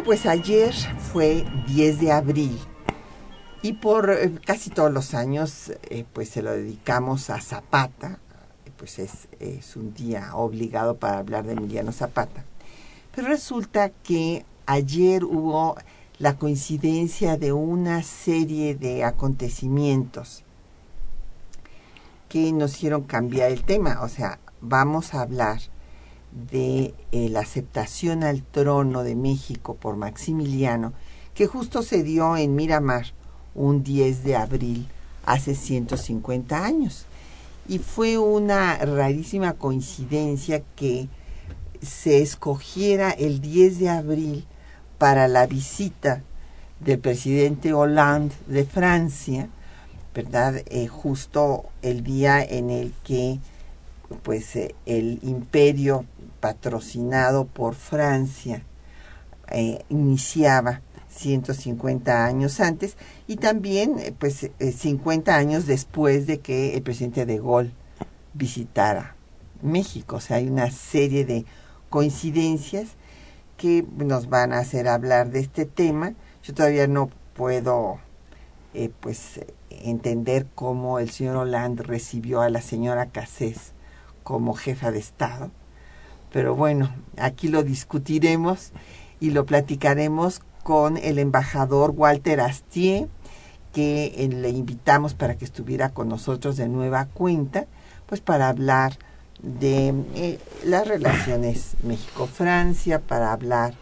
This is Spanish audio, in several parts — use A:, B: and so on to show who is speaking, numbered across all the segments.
A: Bueno, pues ayer fue 10 de abril y por eh, casi todos los años eh, pues se lo dedicamos a Zapata, pues es, es un día obligado para hablar de Emiliano Zapata. Pero resulta que ayer hubo la coincidencia de una serie de acontecimientos que nos hicieron cambiar el tema. O sea, vamos a hablar de eh, la aceptación al trono de México por Maximiliano, que justo se dio en Miramar un 10 de abril hace 150 años. Y fue una rarísima coincidencia que se escogiera el 10 de abril para la visita del presidente Hollande de Francia, ¿verdad? Eh, justo el día en el que pues eh, el imperio patrocinado por Francia eh, iniciaba 150 años antes y también eh, pues 50 años después de que el presidente de Gaulle visitara México. O sea, hay una serie de coincidencias que nos van a hacer hablar de este tema. Yo todavía no puedo eh, pues entender cómo el señor Hollande recibió a la señora Cassés como jefa de Estado. Pero bueno, aquí lo discutiremos y lo platicaremos con el embajador Walter Astier, que eh, le invitamos para que estuviera con nosotros de nueva cuenta, pues para hablar de eh, las relaciones México-Francia, para hablar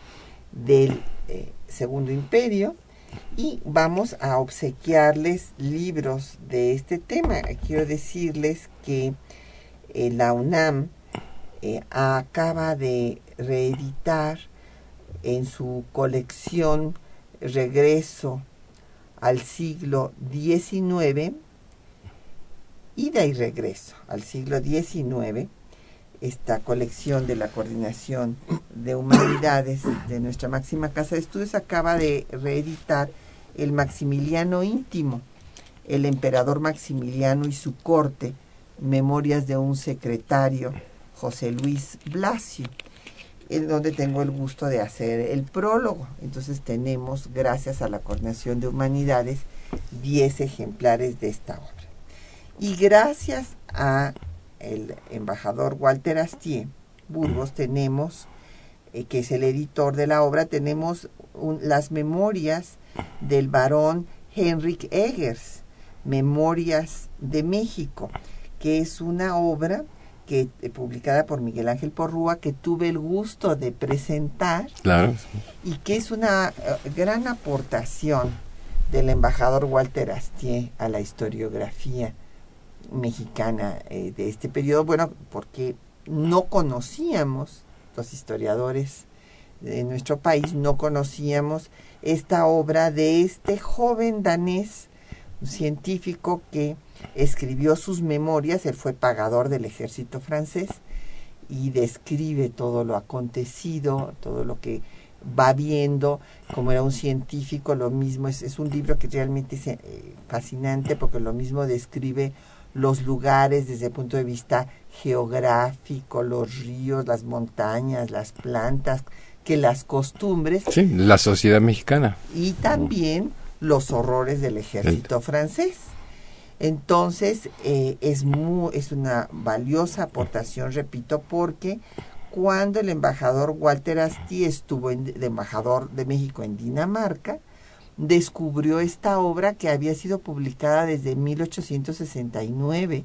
A: del eh, Segundo Imperio y vamos a obsequiarles libros de este tema. Quiero decirles que la UNAM acaba de reeditar en su colección Regreso al siglo XIX, ida y regreso al siglo XIX, esta colección de la Coordinación de Humanidades de nuestra máxima casa de estudios acaba de reeditar el Maximiliano íntimo, el emperador Maximiliano y su corte, Memorias de un secretario, José Luis Blasio en donde tengo el gusto de hacer el prólogo. Entonces tenemos, gracias a la Coordinación de Humanidades, 10 ejemplares de esta obra. Y gracias a el embajador Walter Astier Burgos tenemos, eh, que es el editor de la obra, tenemos las memorias del varón Henrik Eggers, Memorias de México, que es una obra que eh, publicada por Miguel Ángel Porrúa que tuve el gusto de presentar
B: claro.
A: y que es una eh, gran aportación del embajador Walter Astier a la historiografía mexicana eh, de este periodo, bueno, porque no conocíamos, los historiadores de nuestro país, no conocíamos esta obra de este joven danés, un científico que escribió sus memorias, él fue pagador del ejército francés y describe todo lo acontecido, todo lo que va viendo, como era un científico, lo mismo, es, es un libro que realmente es eh, fascinante porque lo mismo describe los lugares desde el punto de vista geográfico, los ríos, las montañas, las plantas, que las costumbres.
B: Sí, la sociedad mexicana.
A: Y también los horrores del ejército francés. Entonces, eh, es, muy, es una valiosa aportación, repito, porque cuando el embajador Walter Asti estuvo en, de embajador de México en Dinamarca, descubrió esta obra que había sido publicada desde 1869,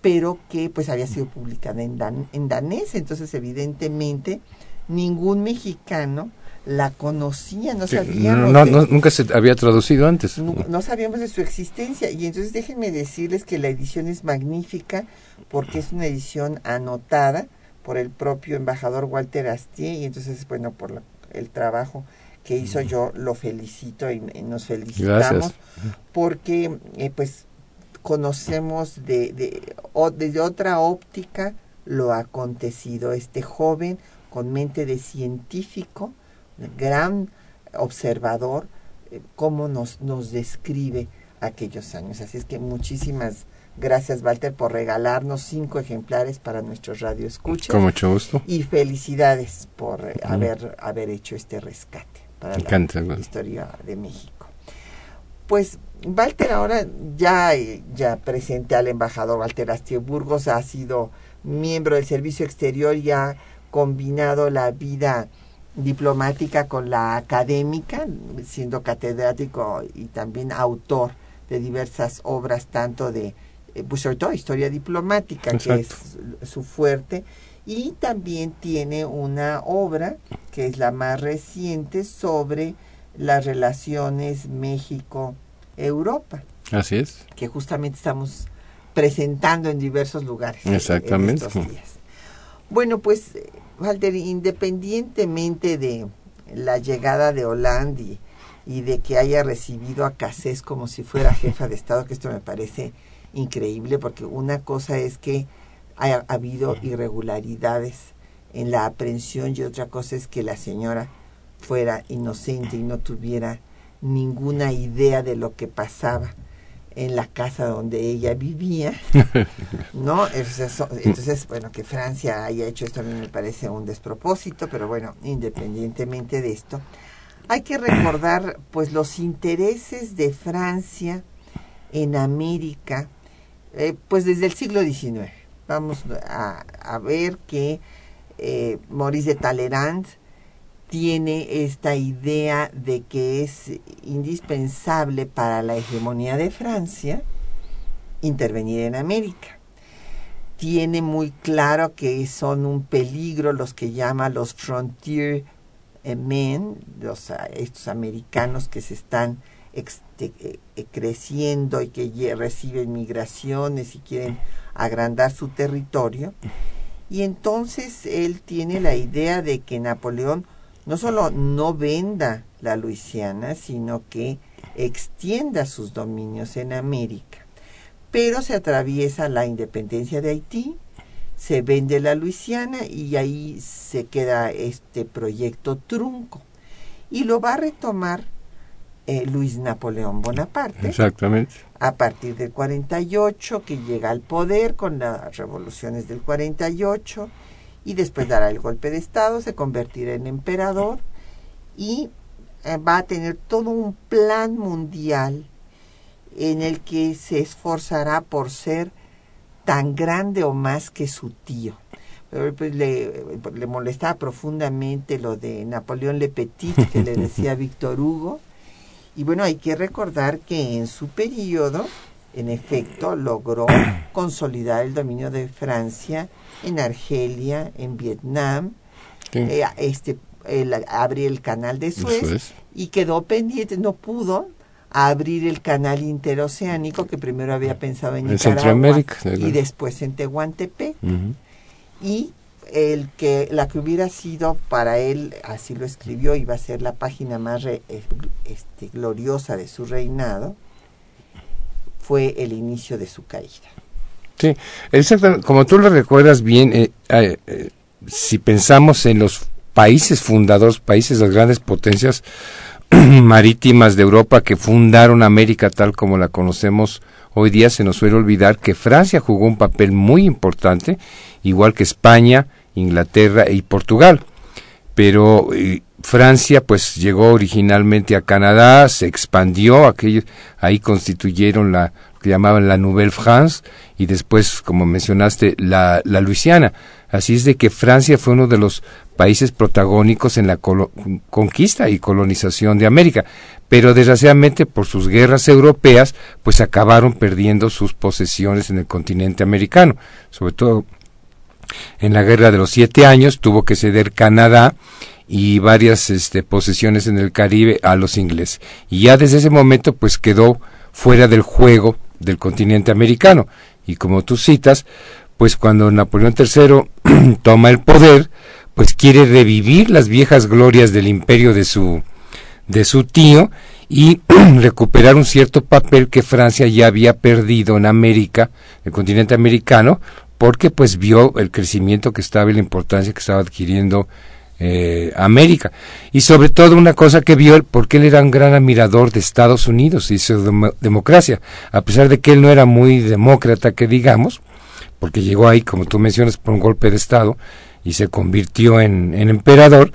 A: pero que pues había sido publicada en, dan, en danés, entonces evidentemente ningún mexicano la conocía, no sabíamos.
B: no,
A: de-
B: nunca se había traducido antes.
A: no, no sabíamos de su existencia. Y entonces déjenme decirles que la edición es magnífica porque es una edición anotada por el propio embajador Walter Astier y entonces, bueno, por la- el trabajo que hizo yo lo felicito y, y nos felicitamos
B: Gracias.
A: porque eh, pues conocemos de, de, o- desde otra óptica lo acontecido. Este joven con mente de científico, gran observador, eh, cómo nos, nos describe aquellos años. Así es que muchísimas gracias, Walter, por regalarnos cinco ejemplares para nuestros radioescuchas.
B: Con mucho gusto.
A: Y felicidades por eh, haber, haber hecho este rescate para la
B: encanta. bueno.
A: historia de México. Pues Walter ahora ya, eh, ya presente al embajador Walter Astier Burgos, ha sido miembro del Servicio Exterior y ha combinado la vida diplomática con la académica, siendo catedrático y también autor de diversas obras, tanto de, eh, pues sobre todo historia diplomática, que es su fuerte, y también tiene una obra que es la más reciente sobre las relaciones México-Europa,
B: Así es.
A: que justamente estamos presentando en diversos lugares en-
B: Exactamente.
A: en estos días. Bueno, pues, eh, Walter, independientemente de la llegada de Hollande y, y de que haya recibido a Cassés como si fuera jefa de Estado, que esto me parece increíble, porque una cosa es que haya habido irregularidades en la aprehensión y otra cosa es que la señora fuera inocente y no tuviera ninguna idea de lo que pasaba en la casa donde ella vivía, ¿no? Entonces, bueno, que Francia haya hecho esto a mí me parece un despropósito, pero bueno, independientemente de esto, hay que recordar pues los intereses de Francia en América, eh, pues desde el siglo XIX. Vamos a, a ver que eh, Maurice de Talleyrand tiene esta idea de que es indispensable para la hegemonía de Francia intervenir en América. Tiene muy claro que son un peligro los que llama los frontier eh, men, los, ah, estos americanos que se están exte- eh, creciendo y que reciben migraciones y quieren agrandar su territorio. Y entonces él tiene la idea de que Napoleón no solo no venda la Luisiana, sino que extienda sus dominios en América. Pero se atraviesa la independencia de Haití, se vende la Luisiana y ahí se queda este proyecto trunco. Y lo va a retomar eh, Luis Napoleón Bonaparte
B: Exactamente.
A: a partir del 48, que llega al poder con las revoluciones del 48 y después dará el golpe de Estado, se convertirá en emperador y eh, va a tener todo un plan mundial en el que se esforzará por ser tan grande o más que su tío. Pero, pues, le, le molestaba profundamente lo de Napoleón Le Petit, que le decía Víctor Hugo, y bueno, hay que recordar que en su periodo, en efecto, logró consolidar el dominio de Francia en Argelia, en Vietnam,
B: Sí.
A: eh, este, el, el canal de Suez y quedó pendiente, no pudo abrir el canal interoceánico que primero había pensado en
B: En
A: Nicaragua y después en Tehuantepec. Y el que la que hubiera sido para él así lo escribió iba a ser la página más re- eh, este, gloriosa de su reinado fue el inicio de su caída
B: Sí, exactamente. Como tú lo recuerdas bien, eh, eh, eh, si pensamos en los países fundadores, países, las grandes potencias marítimas de Europa que fundaron América tal como la conocemos hoy día, se nos suele olvidar que Francia jugó un papel muy importante, igual que España, Inglaterra y Portugal. Pero Francia pues llegó originalmente a Canadá, se expandió, aquellos, ahí constituyeron la que llamaban la Nouvelle France y después, como mencionaste, la, la Luisiana. Así es de que Francia fue uno de los países protagónicos en la conquista y colonización de América, pero desgraciadamente por sus guerras europeas, pues acabaron perdiendo sus posesiones en el continente americano, sobre todo en la guerra de los siete años tuvo que ceder Canadá y varias este, posesiones en el Caribe a los ingleses. Y ya desde ese momento pues quedó fuera del juego del continente americano. Y como tú citas, pues cuando Napoleón III toma el poder, pues quiere revivir las viejas glorias del imperio de su de su tío y recuperar un cierto papel que Francia ya había perdido en América, el continente americano, porque pues vio el crecimiento que estaba y la importancia que estaba adquiriendo eh, América. Y sobre todo una cosa que vio, porque él era un gran admirador de Estados Unidos y su democracia, a pesar de que él no era muy demócrata, que digamos, porque llegó ahí, como tú mencionas, por un golpe de Estado y se convirtió en, emperador,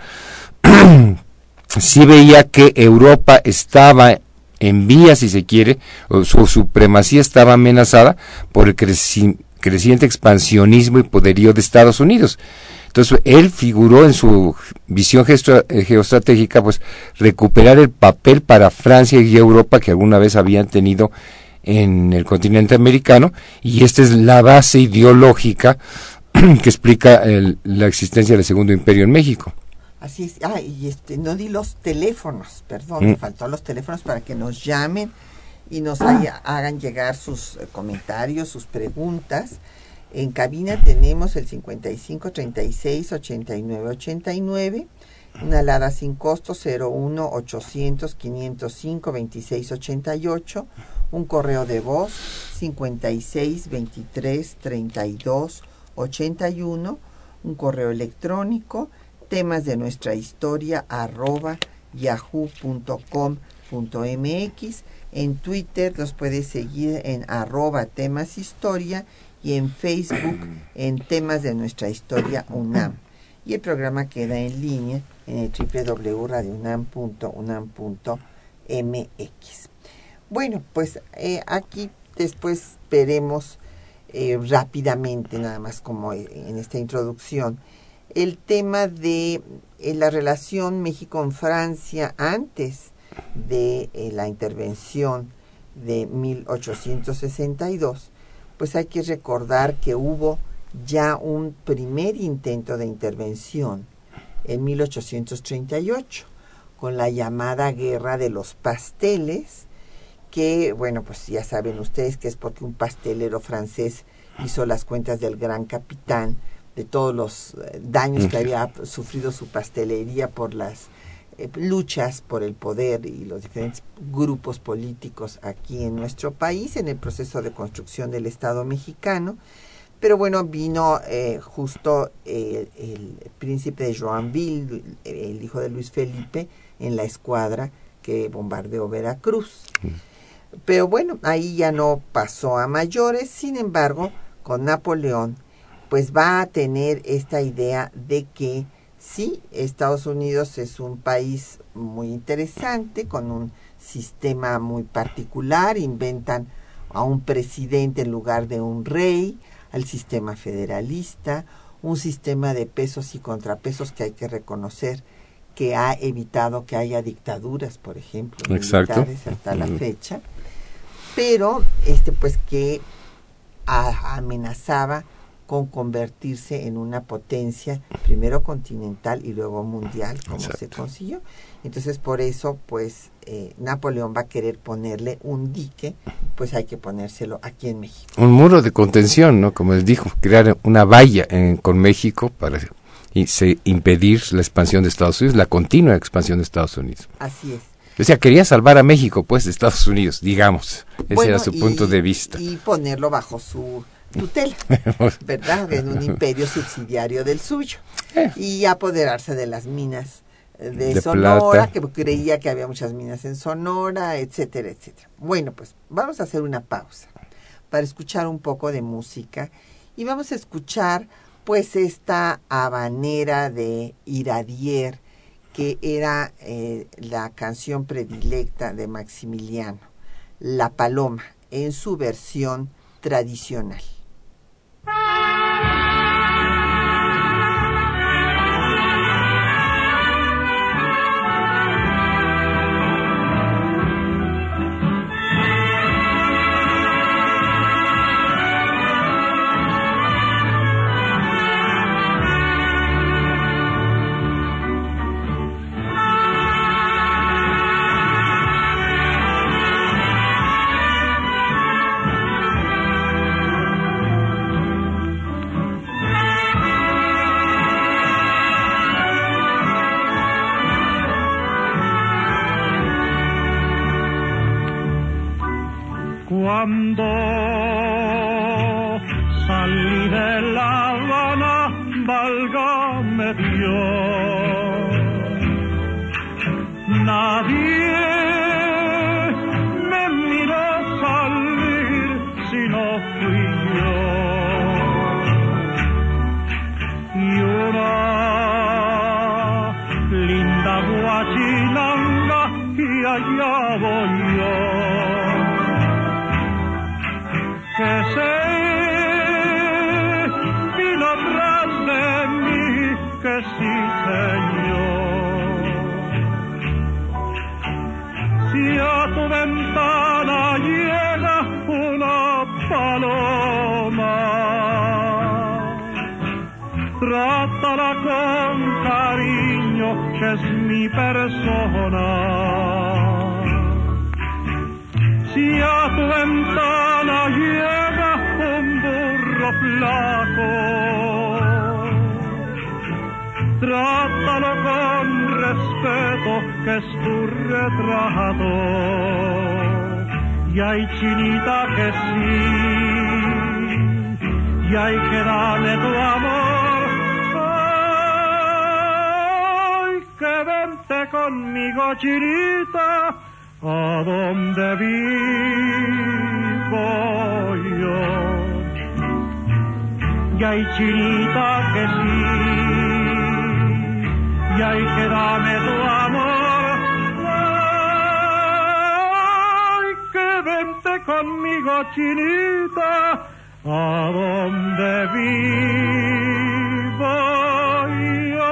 B: sí veía que Europa estaba en vía, si se quiere, o su supremacía estaba amenazada por el creciente expansionismo y poderío de Estados Unidos. Entonces, él figuró en su visión eh, geoestratégica, pues, recuperar el papel para Francia y Europa que alguna vez habían tenido en el continente americano, y esta es la base ideológica que explica la existencia del Segundo Imperio en México.
A: Así es. Ah, y este, no di los teléfonos, perdón, me mm. faltó los teléfonos para que nos llamen y nos hagan llegar sus eh, comentarios, sus preguntas. En cabina tenemos el 55 36 89 89, una alada sin costo 01 800 505 26 88, un correo de voz 56 23 32 81, un correo electrónico temas de nuestra historia arroba yahoo.com.mx. En Twitter los puedes seguir en arroba temas historia y en Facebook en temas de nuestra historia UNAM. Y el programa queda en línea en el www.radiounam.unam.mx. Bueno, pues eh, aquí después veremos eh, rápidamente, nada más como en esta introducción, el tema de eh, la relación México-Francia antes de eh, la intervención de 1862, pues hay que recordar que hubo ya un primer intento de intervención en 1838 con la llamada Guerra de los Pasteles, que, bueno, pues ya saben ustedes que es porque un pastelero francés hizo las cuentas del gran capitán de todos los eh, daños que había sufrido su pastelería por las eh, luchas por el poder y los diferentes grupos políticos aquí en nuestro país en el proceso de construcción del Estado mexicano. Pero bueno, vino eh, justo el príncipe de Joanville, el hijo de Luis Felipe, en la escuadra que bombardeó Veracruz. Pero bueno, ahí ya no pasó a mayores, sin embargo, con Napoleón pues va a tener esta idea de que sí, Estados Unidos es un país muy interesante, con un sistema muy particular, inventan a un presidente en lugar de un rey, al sistema federalista, un sistema de pesos y contrapesos que hay que reconocer que ha evitado que haya dictaduras, por ejemplo, militares hasta la fecha, pero este pues que amenazaba con convertirse en una potencia, primero continental y luego mundial, como se consiguió. Entonces, por eso, pues, eh, Napoleón va a querer ponerle un dique, pues hay que ponérselo aquí en México.
B: Un muro de contención, ¿no? Como les dijo, crear una valla con México para y se, impedir la expansión de Estados Unidos, la continua expansión de Estados Unidos.
A: Así es.
B: O sea, quería salvar a México, pues, de Estados Unidos, digamos. Ese era su punto de vista.
A: Y ponerlo bajo su tutela, ¿verdad? En un imperio subsidiario del suyo. Eh. Y apoderarse de las minas eh, de, Sonora, que creía que había muchas minas en Sonora, etcétera, etcétera. Bueno, pues vamos a hacer una pausa para escuchar un poco de música y vamos a escuchar pues esta habanera de Iradier, que era eh, la canción predilecta de Maximiliano, La Paloma, en su versión tradicional.
C: Trátalo con respeto, que es tu retrato. Y hay chinita que sí, y hay que darle tu amor. Ay, que vente conmigo, chinita, a donde vivo yo. Y hay chinita que sí, y hay que darme tu amor. Ay, que vente conmigo, chinita, a donde vivo yo.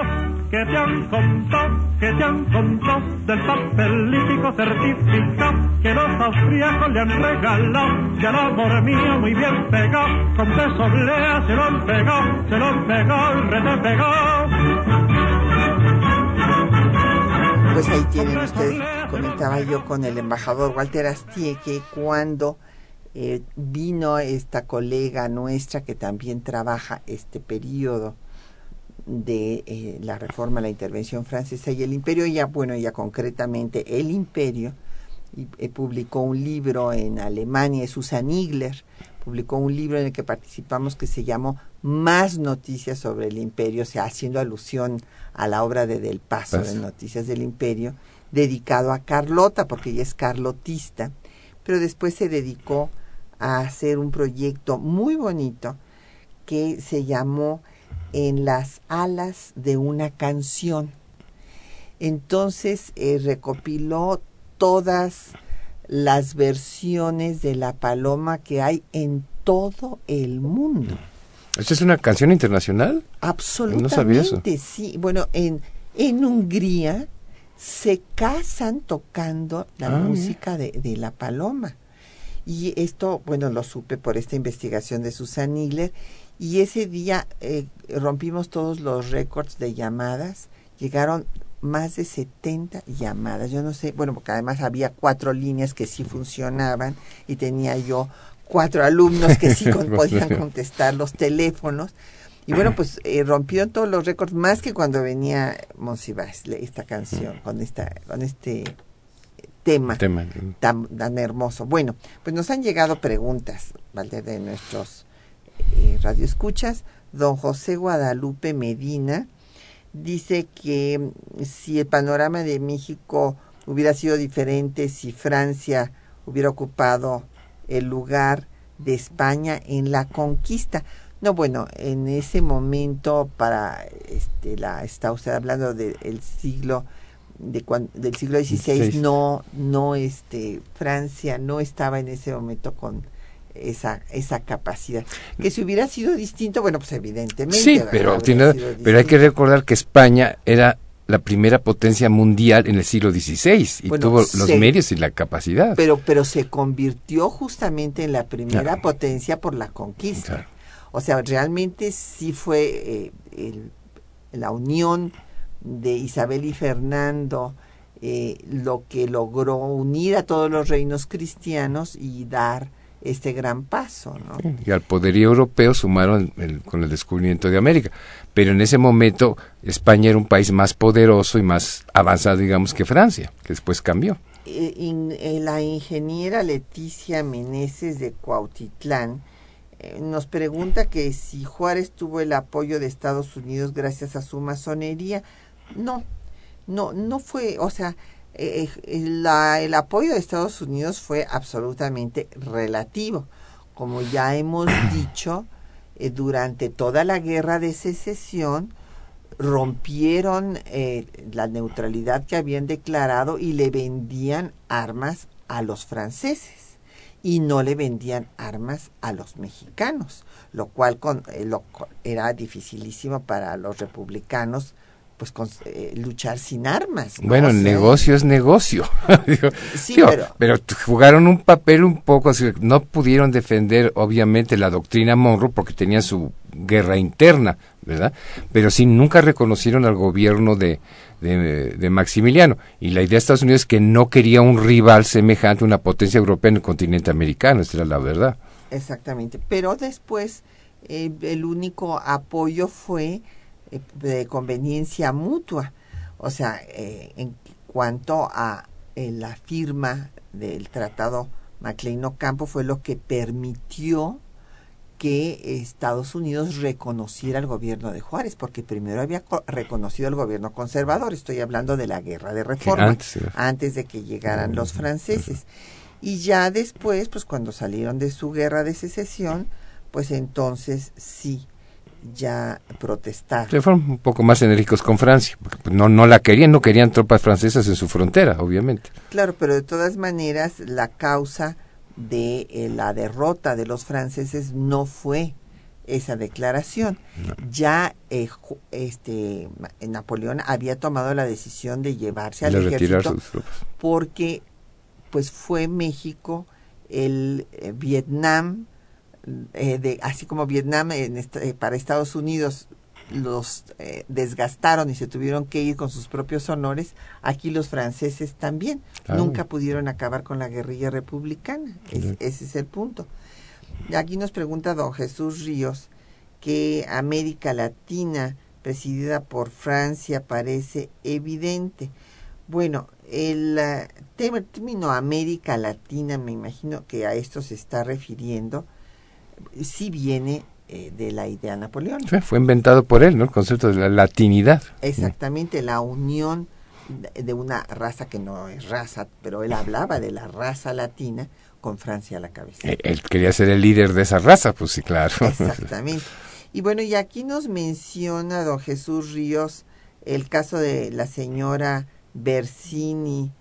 C: Que te han contado, que te han contado del papelítico certificado que los austríacos le han regalado. Y al amor mío muy bien pegado, con besos leas se lo han pegado, se lo han pegado, rete pegado.
A: Pues ahí tienen ustedes, comentaba yo con el embajador Walter Astie que cuando eh, vino esta colega nuestra que también trabaja este periodo de eh, la reforma, la intervención francesa y el imperio, ya bueno, ya concretamente el imperio, y, eh, publicó un libro en Alemania, Susan Igler, publicó un libro en el que participamos que se llamó Más noticias sobre el imperio, o sea, haciendo alusión a la obra de Del Paso de Noticias del Imperio, dedicado a Carlota, porque ella es carlotista, pero después se dedicó a hacer un proyecto muy bonito que se llamó En las alas de una canción. Entonces eh, recopiló todas las versiones de la paloma que hay en todo el mundo.
B: ¿Esta es una canción internacional?
A: Absolutamente,
B: No sabía eso.
A: sí. Bueno, en, en Hungría se casan tocando la
B: Ah,
A: música de, de la paloma. Y esto, bueno, lo supe por esta investigación de Susan Igler. Y ese día eh, rompimos todos los récords de llamadas. Llegaron más de 70 llamadas. Yo no sé, bueno, porque además había cuatro líneas que sí funcionaban y tenía yo cuatro alumnos que sí con- podían contestar los teléfonos. Y bueno, pues eh, rompieron todos los récords, más que cuando venía Monsiváis, esta canción, con, esta, con este tema
B: Tema.
A: tan, tan hermoso. Bueno, pues nos han llegado preguntas, ¿vale? De nuestros eh, radioescuchas. Don José Guadalupe Medina dice que mm, si el panorama de México hubiera sido diferente, si Francia hubiera ocupado el lugar de España en la conquista. No, bueno, en ese momento para este la está usted hablando del siglo de cuan- del siglo XVI
B: XVI.
A: no no este Francia no estaba en ese momento con esa esa capacidad que si hubiera sido distinto bueno pues evidentemente
B: Sí, pero, tiene- pero hay que recordar que España era la primera potencia mundial en el siglo XVI y
A: Bueno,
B: tuvo los medios y la capacidad.
A: pero pero se convirtió justamente en la primera
B: Claro.
A: potencia por la conquista
B: Claro.
A: o sea realmente sí fue eh, el- la unión de Isabel y Fernando eh, lo que logró unir a todos los reinos cristianos y dar este gran paso no
B: Y al poderío europeo sumaron el- con el descubrimiento de América. Pero en ese momento España era un país más poderoso y más avanzado, digamos, que Francia, que después cambió.
A: eh, in- eh, la ingeniera Leticia Meneses de Cuautitlán eh, nos pregunta que si Juárez tuvo el apoyo de Estados Unidos gracias a su masonería. No, no, no fue, o sea, eh, eh, la- el apoyo de Estados Unidos fue absolutamente relativo. Como ya hemos dicho, eh, durante toda la guerra de secesión rompieron eh, la neutralidad que habían declarado y le vendían armas a los franceses y no le vendían armas a los mexicanos, lo cual con, lo era dificilísimo para los republicanos pues con- eh, luchar sin armas. ¿no?
B: Bueno,
A: O sea,
B: negocio es negocio. Digo,
A: Sí,
B: digo,
A: pero-
B: jugaron un papel un poco así, no pudieron defender obviamente la doctrina Monroe porque tenían su guerra interna, ¿verdad? Pero sí nunca reconocieron al gobierno de, de, de Maximiliano. Y la idea de Estados Unidos es que no quería un rival semejante una potencia europea en el continente americano, esa era la verdad.
A: Exactamente. Pero después eh, el único apoyo fue de conveniencia mutua. O sea, eh, en cuanto a eh, la firma del tratado MacLean-Ocampo fue lo que permitió que Estados Unidos reconociera al gobierno de Juárez, porque primero había co- reconocido al gobierno conservador. Estoy hablando de la guerra de reforma
B: antes
A: antes de que llegaran los franceses. Y ya después, pues cuando salieron de su guerra de secesión, pues entonces sí, ya protestaron.
B: Se fueron un poco más enérgicos con Francia, porque pues, no, no la querían, no querían tropas francesas en su frontera, obviamente.
A: Claro, pero de todas maneras la causa de eh, la derrota de los franceses no fue esa declaración. Ya eh, este Napoleón había tomado la decisión de llevarse al
B: de retirar
A: ejército
B: sus tropas.
A: porque pues fue México el eh, Vietnam eh, de así como Vietnam en eh, para Estados Unidos los eh, desgastaron y se tuvieron que ir con sus propios honores aquí los franceses también.
B: Claro.
A: nunca pudieron acabar con la guerrilla republicana. Es- ese es el punto. Aquí nos pregunta don Jesús Ríos que América Latina presidida por Francia parece evidente. Bueno, el tema- término América Latina, me imagino que a esto se está refiriendo, sí viene eh, de la idea napoleónica.
B: Fue, fue inventado por él, ¿no? El concepto de la latinidad.
A: Exactamente, la unión de- de una raza que no es raza, pero él hablaba de la raza latina con Francia a la cabeza.
B: Eh, Él quería ser el líder de esa raza, pues sí, claro.
A: Exactamente. Y bueno, y aquí nos menciona don Jesús Ríos el caso de la señora Bersini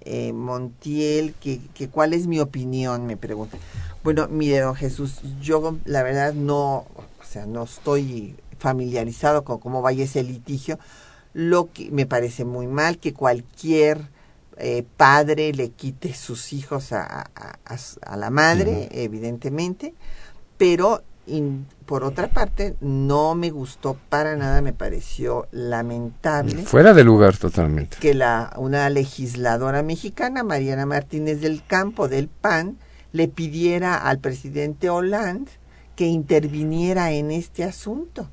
A: eh, Montiel, que, que cuál es mi opinión, me pregunta. Bueno, mire, don Jesús, yo la verdad no, o sea, no estoy familiarizado con cómo vaya ese litigio. Lo que me parece muy mal que cualquier eh, padre le quite sus hijos a, a- a- a la madre, evidentemente, pero in- por otra parte no me gustó para nada, me pareció lamentable
B: Fuera de lugar totalmente.
A: que la una legisladora mexicana, Mariana Martínez del Campo del PAN, le pidiera al presidente Hollande que interviniera en este asunto.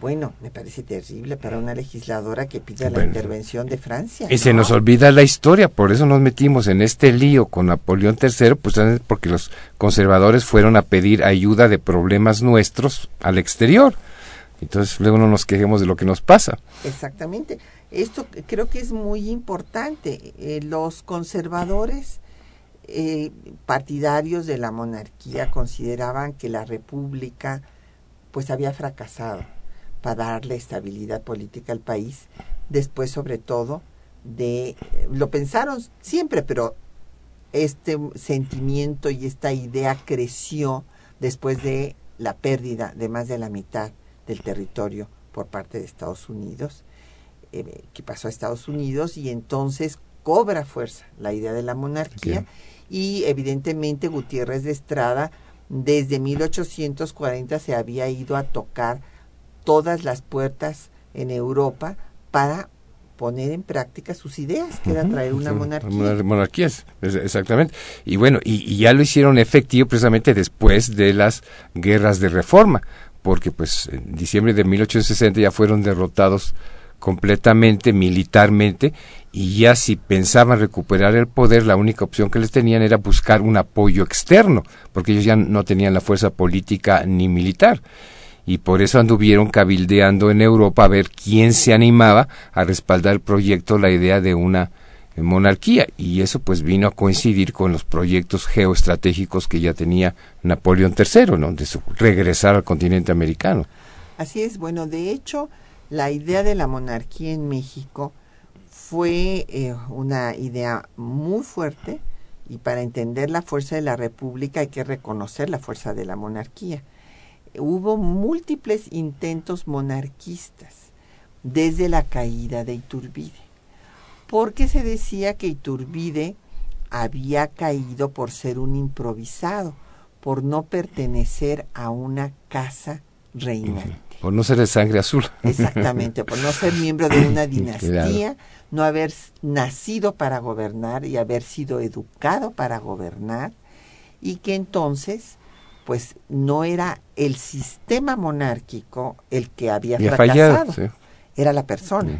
A: Bueno, me parece terrible para una legisladora que pida la intervención de Francia.
B: Y se
A: ¿no?
B: nos olvida la historia, por eso nos metimos en este lío con Napoleón III, pues es porque los conservadores fueron a pedir ayuda de problemas nuestros al exterior. Entonces luego no nos quejemos de lo que nos pasa.
A: Exactamente. Esto creo que es muy importante. Eh, los conservadores eh, partidarios de la monarquía consideraban que la república pues había fracasado para darle estabilidad política al país después sobre todo de eh, lo pensaron siempre pero este sentimiento y esta idea creció después de la pérdida de más de la mitad del territorio por parte de Estados Unidos, eh, que pasó a Estados Unidos y entonces cobra fuerza la idea de la monarquía. Y evidentemente Gutiérrez de Estrada desde 1840 se había ido a tocar todas las puertas en Europa para poner en práctica sus ideas, que era traer una monarquía.
B: monar- monarquías, exactamente. Y bueno, y, y ya lo hicieron efectivo precisamente después de las guerras de reforma, porque pues en diciembre de 1860 ya fueron derrotados completamente militarmente y ya si pensaban recuperar el poder, la única opción que les tenían era buscar un apoyo externo, porque ellos ya no tenían la fuerza política ni militar. Y por eso anduvieron cabildeando en Europa a ver quién se animaba a respaldar el proyecto, la idea de una eh, monarquía. Y eso pues vino a coincidir con los proyectos geoestratégicos que ya tenía Napoleón III, ¿no? De regresar al continente americano.
A: Así es, bueno, de hecho, la idea de la monarquía en México fue eh, una idea muy fuerte y para entender la fuerza de la República hay que reconocer la fuerza de la monarquía. Hubo múltiples intentos monarquistas desde la caída de Iturbide, porque se decía que Iturbide había caído por ser un improvisado, por no pertenecer a una casa reinante.
B: Por no ser de sangre azul.
A: Exactamente, por no ser miembro de una dinastía, no haber nacido para gobernar y haber sido educado para gobernar, y que entonces, pues no era el sistema monárquico el que había fracasado, era la persona.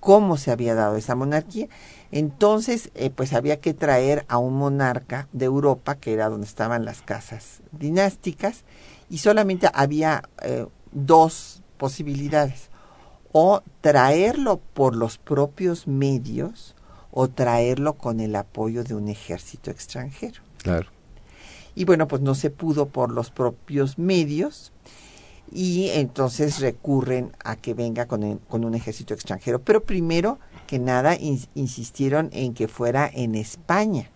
A: cómo se había dado esa monarquía. Entonces, eh, pues había que traer a un monarca de Europa, que era donde estaban las casas dinásticas, y solamente había eh, dos posibilidades, o traerlo por los propios medios o traerlo con el apoyo de un ejército extranjero.
B: Claro.
A: Y bueno, pues no se pudo por los propios medios y entonces recurren a que venga con, con un ejército extranjero. Pero primero que nada insistieron en que fuera en España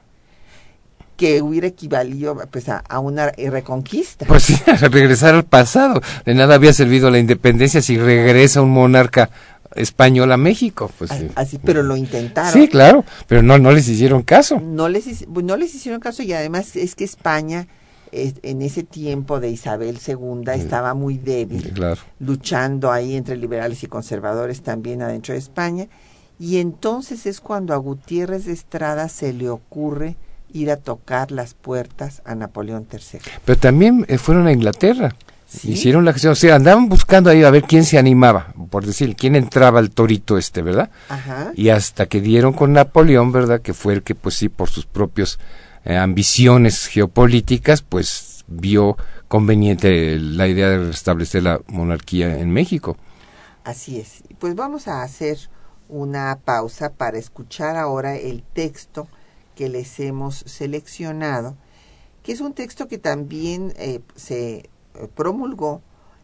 A: que hubiera equivalido pues, a, una reconquista.
B: Pues sí, a regresar al pasado. De nada había servido la independencia si regresa un monarca español a México. Pues,
A: así, pero lo intentaron.
B: Sí, claro, pero no, no les hicieron caso.
A: No les, no les hicieron caso y además es que España en ese tiempo de Isabel II estaba muy débil, luchando ahí entre liberales y conservadores también adentro de España. Y entonces es cuando a Gutiérrez de Estrada se le ocurre ir a tocar las puertas a Napoleón III.
B: Pero también eh, fueron a Inglaterra. Hicieron la gestión, o sea, andaban buscando ahí a ver quién se animaba, por decir, quién entraba al torito este, ¿verdad?
A: Ajá.
B: Y hasta que dieron con Napoleón, ¿verdad? Que fue el que, pues sí, por sus propios eh, ambiciones geopolíticas, pues vio conveniente la idea de restablecer la monarquía en México.
A: Así es. Pues vamos a hacer una pausa para escuchar ahora el texto que les hemos seleccionado, que es un texto que también eh, se eh, promulgó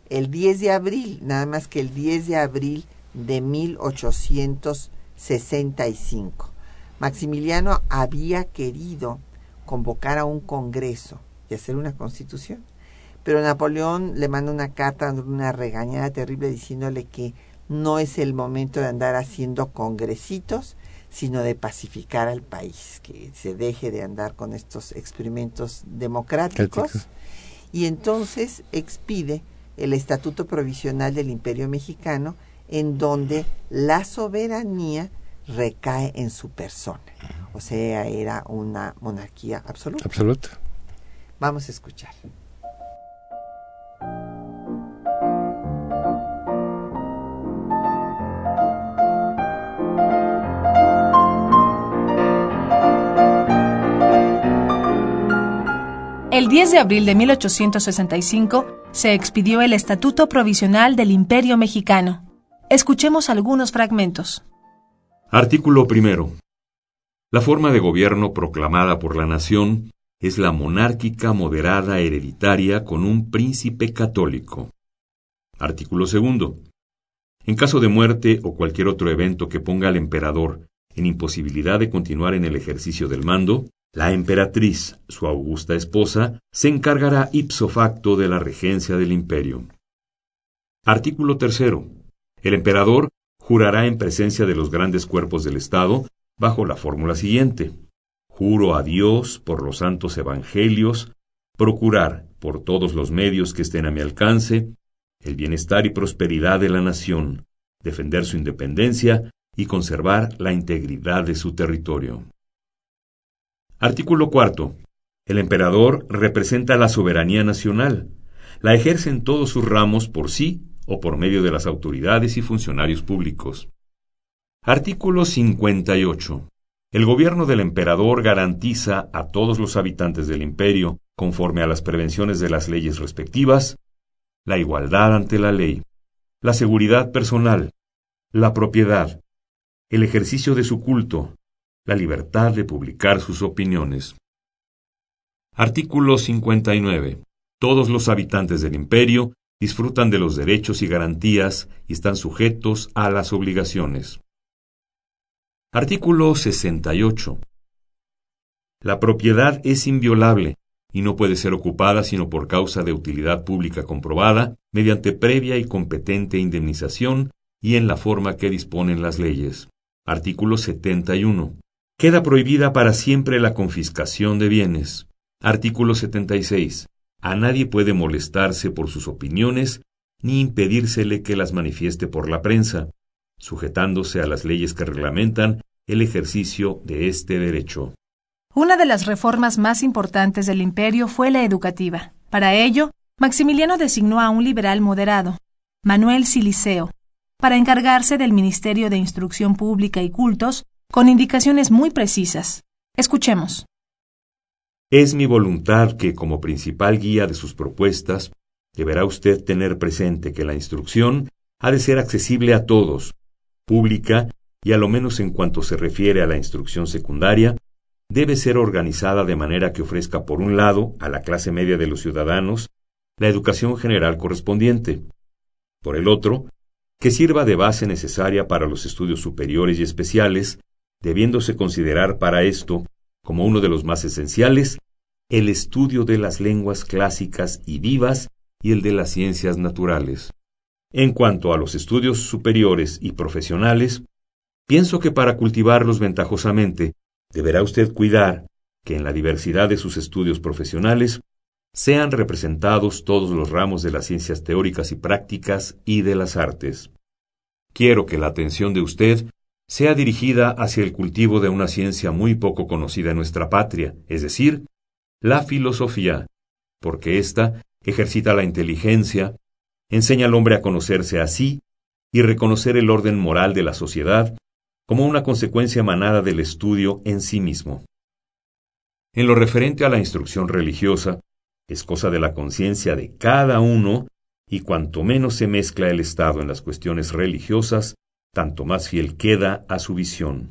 A: el 10 de abril, nada más que el 10 de abril de 1865. Maximiliano había querido convocar a un congreso y hacer una constitución, pero Napoleón le manda una carta, una regañada terrible diciéndole que no es el momento de andar haciendo congresitos, sino de pacificar al país, que se deje de andar con estos experimentos democráticos. Y entonces expide el Estatuto Provisional del Imperio Mexicano, en donde la soberanía recae en su persona. O sea, era una monarquía absoluta.
B: Absoluta.
A: Vamos a escuchar.
D: El 10 de abril de 1865 se expidió el Estatuto Provisional del Imperio Mexicano. Escuchemos algunos fragmentos.
E: Artículo primero. La forma de gobierno proclamada por la nación es la monárquica moderada hereditaria con un príncipe católico. Artículo segundo. En caso de muerte o cualquier otro evento que ponga al emperador en imposibilidad de continuar en el ejercicio del mando, la emperatriz, su augusta esposa, se encargará ipso facto de la regencia del imperio. Artículo tercero. El emperador jurará en presencia de los grandes cuerpos del Estado bajo la fórmula siguiente. Juro a Dios por los santos evangelios, procurar, por todos los medios que estén a mi alcance, el bienestar y prosperidad de la nación, defender su independencia y conservar la integridad de su territorio. Artículo cuarto. El emperador representa la soberanía nacional. La ejerce en todos sus ramos por sí o por medio de las autoridades y funcionarios públicos. Artículo 58. El gobierno del emperador garantiza a todos los habitantes del imperio, conforme a las prevenciones de las leyes respectivas, la igualdad ante la ley, la seguridad personal, la propiedad, el ejercicio de su culto, la libertad de publicar sus opiniones. Artículo 59. Todos los habitantes del imperio disfrutan de los derechos y garantías y están sujetos a las obligaciones. Artículo 68. La propiedad es inviolable y no puede ser ocupada sino por causa de utilidad pública comprobada, mediante previa y competente indemnización y en la forma que disponen las leyes. Artículo 71. Queda prohibida para siempre la confiscación de bienes. Artículo 76. A nadie puede molestarse por sus opiniones ni impedírsele que las manifieste por la prensa, sujetándose a las leyes que reglamentan el ejercicio de este derecho.
D: Una de las reformas más importantes del imperio fue la educativa. Para ello, Maximiliano designó a un liberal moderado, Manuel Siliceo, para encargarse del Ministerio de Instrucción Pública y Cultos, con indicaciones muy precisas. Escuchemos.
E: Es mi voluntad que, como principal guía de sus propuestas, deberá usted tener presente que la instrucción ha de ser accesible a todos, pública y a lo menos en cuanto se refiere a la instrucción secundaria, debe ser organizada de manera que ofrezca por un lado a la clase media de los ciudadanos la educación general correspondiente, por el otro, que sirva de base necesaria para los estudios superiores y especiales, debiéndose considerar para esto como uno de los más esenciales, el estudio de las lenguas clásicas y vivas y el de las ciencias naturales. En cuanto a los estudios superiores y profesionales, pienso que para cultivarlos ventajosamente, deberá usted cuidar que en la diversidad de sus estudios profesionales sean representados todos los ramos de las ciencias teóricas y prácticas y de las artes. Quiero que la atención de usted sea dirigida hacia el cultivo de una ciencia muy poco conocida en nuestra patria, es decir, la filosofía, porque ésta ejercita la inteligencia, enseña al hombre a conocerse a sí y reconocer el orden moral de la sociedad como una consecuencia emanada del estudio en sí mismo. En lo referente a la instrucción religiosa, es cosa de la conciencia de cada uno, y cuanto menos se mezcla el Estado en las cuestiones religiosas, tanto más fiel queda a su visión.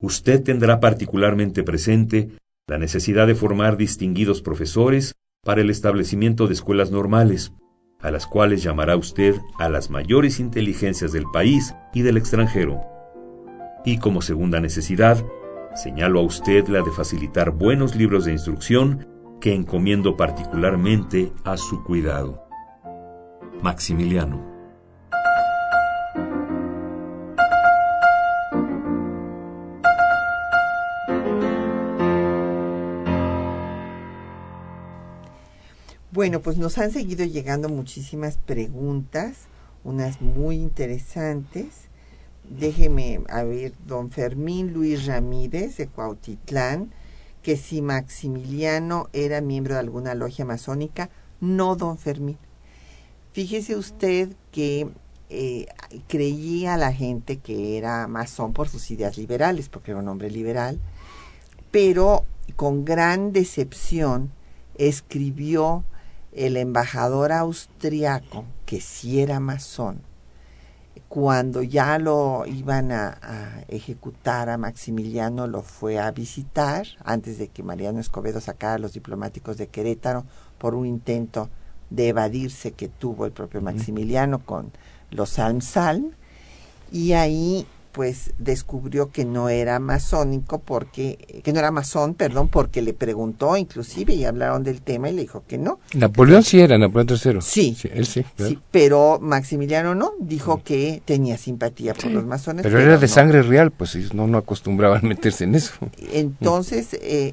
E: Usted tendrá particularmente presente la necesidad de formar distinguidos profesores para el establecimiento de escuelas normales, a las cuales llamará usted a las mayores inteligencias del país y del extranjero. Y como segunda necesidad, señalo a usted la de facilitar buenos libros de instrucción que encomiendo particularmente a su cuidado. Maximiliano.
A: Bueno, pues nos han seguido llegando muchísimas preguntas, unas muy interesantes. Déjeme a ver, don Fermín Luis Ramírez de Cuautitlán, que si Maximiliano era miembro de alguna logia masónica, no, don Fermín. Fíjese usted que eh, creía la gente que era masón por sus ideas liberales, porque era un hombre liberal, pero con gran decepción escribió el embajador austriaco, que sí era masón, cuando ya lo iban a, ejecutar a Maximiliano, lo fue a visitar antes de que Mariano Escobedo sacara a los diplomáticos de Querétaro por un intento de evadirse que tuvo el propio Maximiliano con los Salm Salm. Y ahí pues descubrió que no era masónico porque que no era masón, perdón, porque le preguntó inclusive y hablaron del tema y le dijo que no.
B: Napoleón sí era, Napoleón III.
A: Sí,
B: sí él sí,
A: sí, pero Maximiliano no, dijo que tenía simpatía por los masones.
B: Pero, era de sangre real, pues ellos no, no acostumbraban meterse en eso.
A: Entonces, eh,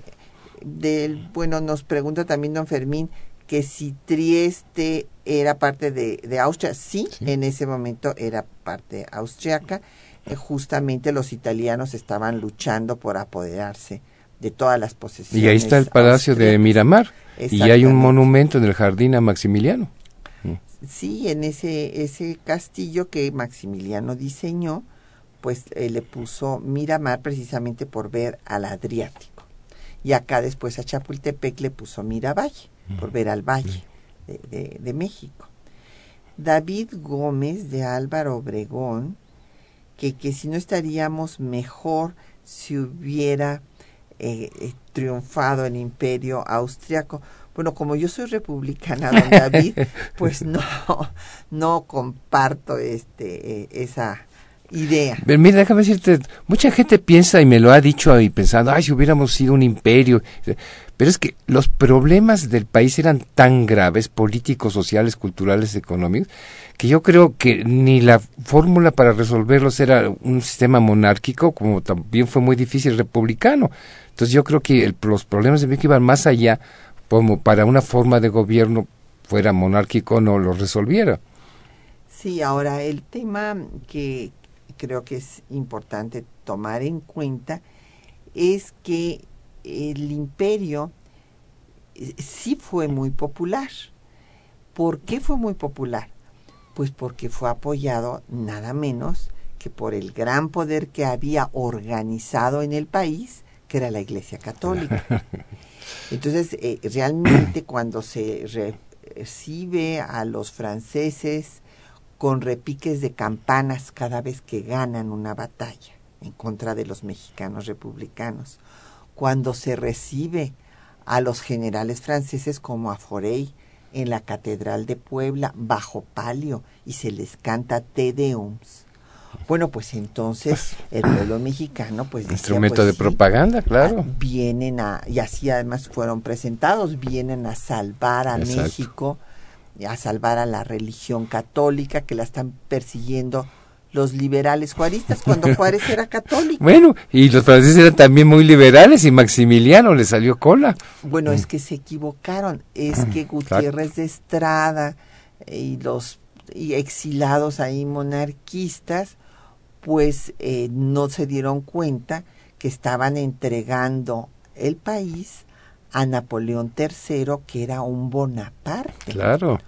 A: del, bueno, nos pregunta también don Fermín que si Trieste era parte de, de Austria, sí, en ese momento era parte austriaca eh, justamente los italianos estaban luchando por apoderarse de todas las posesiones.
B: Y ahí está el Palacio de Miramar y hay un monumento en el jardín a Maximiliano.
A: Sí, en ese, ese castillo que Maximiliano diseñó, pues eh, le puso Miramar precisamente por ver al Adriático. Y acá después a Chapultepec le puso Miravalle, por ver al Valle de, de México. David Gómez de Álvaro Obregón, que, que si no estaríamos mejor si hubiera eh, eh, triunfado el imperio austriaco. Bueno, como yo soy republicana, don David, pues no, no comparto este, eh, esa idea.
B: Pero mira, déjame decirte, mucha gente piensa y me lo ha dicho y pensando, ay, si hubiéramos sido un imperio. Pero es que los problemas del país eran tan graves, políticos, sociales, culturales, económicos, que yo creo que ni la fórmula para resolverlos era un sistema monárquico, como también fue muy difícil republicano. Entonces yo creo que los problemas de México iban más allá, como para una forma de gobierno fuera monárquico no lo resolviera.
A: Sí, ahora el tema que creo que es importante tomar en cuenta es que el imperio eh, sí fue muy popular. ¿Por qué fue muy popular? Pues porque fue apoyado nada menos que por el gran poder que había organizado en el país, que era la Iglesia Católica. Entonces, eh, realmente cuando se recibe a los franceses con repiques de campanas cada vez que ganan una batalla en contra de los mexicanos republicanos, cuando se recibe a los generales franceses como a Forey en la Catedral de Puebla bajo palio y se les canta Te Deums. Bueno, pues entonces el pueblo mexicano, pues
B: instrumento
A: pues
B: de propaganda, claro.
A: Ah, vienen a y así además fueron presentados, vienen a salvar a México, a salvar a la religión católica que la están persiguiendo los liberales juaristas cuando Juárez era católico.
B: Bueno, y los franceses eran también muy liberales y Maximiliano le salió cola.
A: Bueno, es que se equivocaron, es que Gutiérrez de Estrada y los y exilados ahí monarquistas, pues eh, no se dieron cuenta que estaban entregando el país a Napoleón III, que era un Bonaparte.
B: Claro.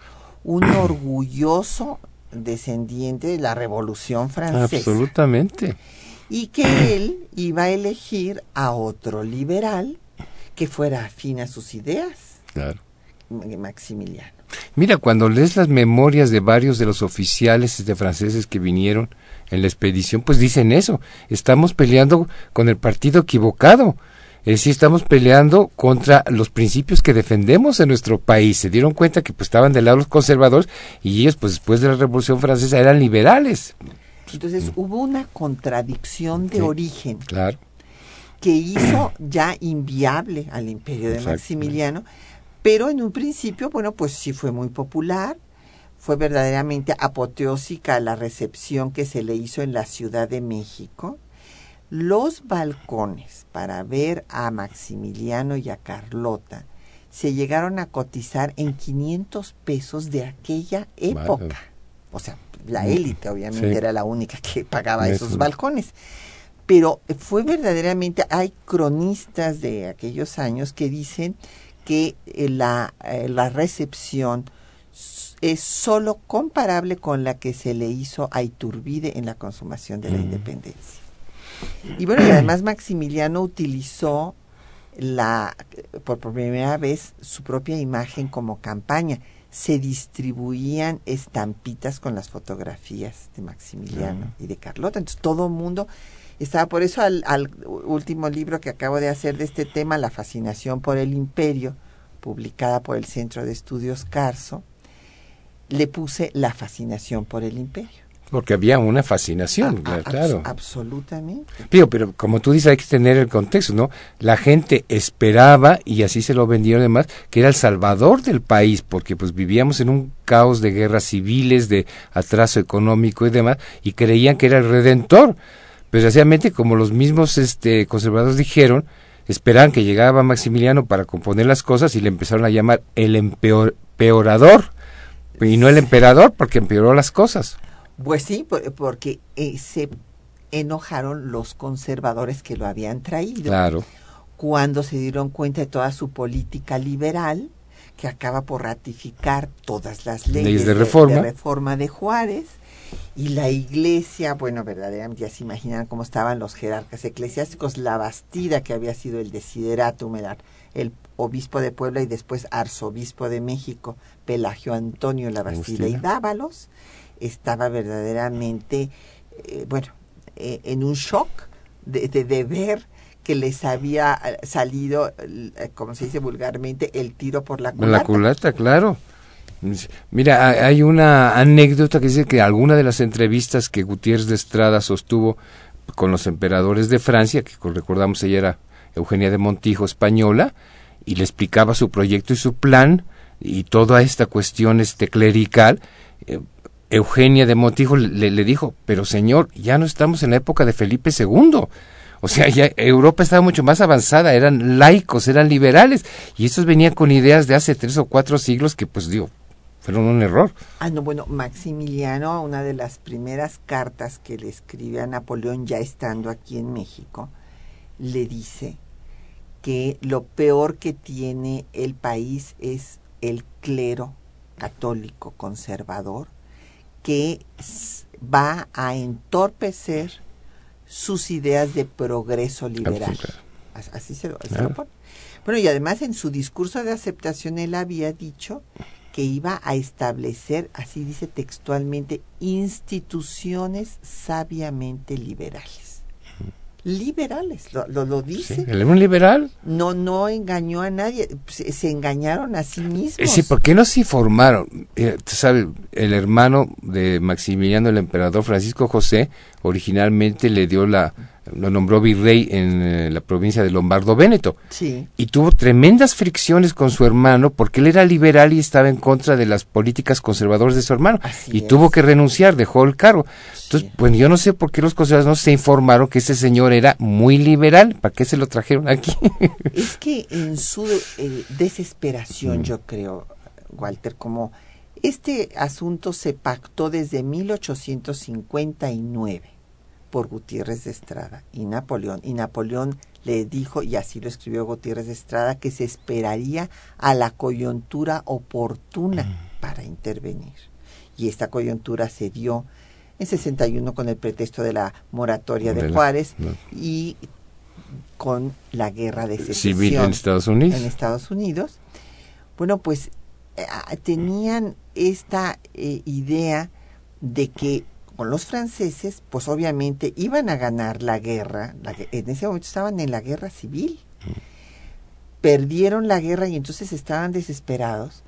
A: Un orgulloso descendiente de la Revolución Francesa.
B: Absolutamente.
A: Y que él iba a elegir a otro liberal que fuera afín a sus ideas.
B: Claro.
A: Maximiliano.
B: Mira, cuando lees las memorias de varios de los oficiales de franceses que vinieron en la expedición, pues dicen eso. Estamos peleando con el partido equivocado. Es decir, estamos peleando contra los principios que defendemos en nuestro país. Se dieron cuenta que pues estaban del lado los conservadores y ellos pues después de la Revolución Francesa eran liberales.
A: Entonces hubo una contradicción de
B: Sí,
A: origen
B: Claro.
A: que hizo ya inviable al imperio de. Maximiliano, pero en un principio, bueno, pues sí fue muy popular, fue verdaderamente apoteósica la recepción que se le hizo en la Ciudad de México. Los balcones para ver a Maximiliano y a Carlota se llegaron a cotizar en 500 pesos de aquella época. O sea, la élite obviamente
B: Sí.
A: era la única que pagaba
B: Eso.
A: esos balcones. Pero fue verdaderamente, hay cronistas de aquellos años que dicen que eh, la, eh, la recepción es solo comparable con la que se le hizo a Iturbide en la consumación de la independencia. Y bueno, y además Maximiliano utilizó la por primera vez su propia imagen como campaña. Se distribuían estampitas con las fotografías de Maximiliano y de Carlota. Entonces todo el mundo estaba por eso al, al último libro que acabo de hacer de este tema, La fascinación por el imperio, publicada por el Centro de Estudios Carso, le puse La fascinación por el imperio.
B: Porque había una fascinación,
A: A- a-
B: claro.
A: abs- absolutamente.
B: Digo, pero como tú dices, hay que tener el contexto, ¿no? La gente esperaba, y así se lo vendieron además, que era el salvador del país, porque pues vivíamos en un caos de guerras civiles, de atraso económico y demás, y creían que era el redentor. Pero desgraciadamente, como los mismos este, conservadores dijeron, esperaban que llegaba Maximiliano para componer las cosas y le empezaron a llamar el empeor- empeorador, y no el emperador, porque empeoró las cosas.
A: Pues sí, por- porque eh, se enojaron los conservadores que lo habían traído.
B: Claro.
A: Cuando se dieron cuenta de toda su política liberal, que acaba por ratificar todas las leyes,
B: Leyes de reforma.
A: de reforma de Juárez. Y la iglesia, bueno, verdaderamente ya se imaginan cómo estaban los jerarcas eclesiásticos, la Bastida, que había sido el desideratum, el, el obispo de Puebla y después arzobispo de México, Pelagio Antonio La Bastida y. Dávalos, estaba verdaderamente, eh, bueno, eh, en un shock de, de, de ver que les había eh, salido, como se dice vulgarmente, el tiro por la culata.
B: La culata, claro. Mira, hay- una anécdota que dice que alguna de las entrevistas que Gutiérrez de Estrada sostuvo con los emperadores de Francia, que co- recordamos ella era Eugenia de Montijo, española, y le explicaba su proyecto y su plan y toda esta cuestión este clerical, eh, Eugenia de Montijo le, dijo, pero señor, ya no estamos en la época de Felipe II. O sea, ya Europa estaba mucho más avanzada, eran laicos, eran liberales, y estos venían con ideas de hace tres o cuatro siglos que, pues, digo, fueron un error.
A: Ah, no, bueno, Maximiliano, una de las primeras cartas que le escribe a Napoleón ya estando aquí en México, le dice que lo peor que tiene el país es el clero católico conservador que va a entorpecer sus ideas de progreso liberal. Así se lo pone. Bueno, y además en su discurso de aceptación él había dicho que iba a establecer, así dice textualmente, instituciones sabiamente liberales. Liberales, lo, lo, lo
B: ¿sí?
A: dice.
B: ¿Él era un liberal?
A: No, no engañó a nadie, se, se engañaron a sí mismos.
B: Eh, Sí, ¿por qué no se informaron? Eh, tú sabes, el hermano de Maximiliano, el emperador Francisco José, originalmente le dio la, lo nombró virrey en eh, la provincia de Lombardo Véneto.
A: Sí,
B: y tuvo tremendas fricciones con su hermano porque él era liberal y estaba en contra de las políticas conservadoras de su hermano
A: Así
B: y
A: es.
B: tuvo que renunciar, dejó el cargo. Entonces,
A: Sí.
B: pues yo no sé por qué los conservadores no se informaron que ese señor era muy liberal, ¿para qué se lo trajeron aquí?
A: es que en su eh, desesperación, yo creo, Walter, como este asunto se pactó desde 1859 por Gutiérrez de Estrada y Napoleón, y Napoleón le dijo, y así lo escribió Gutiérrez de Estrada, que se esperaría a la coyuntura oportuna para intervenir. Y esta coyuntura se dio en 61 con el pretexto de la moratoria de
B: De la-
A: Juárez
B: no.
A: y con la guerra de secesión
B: Civil en Estados Unidos.
A: en Estados Unidos. Bueno, pues eh, ah, tenían esta eh, idea de que con los franceses, pues obviamente iban a ganar la guerra. La en ese momento estaban en la guerra civil. Perdieron la guerra y entonces estaban desesperados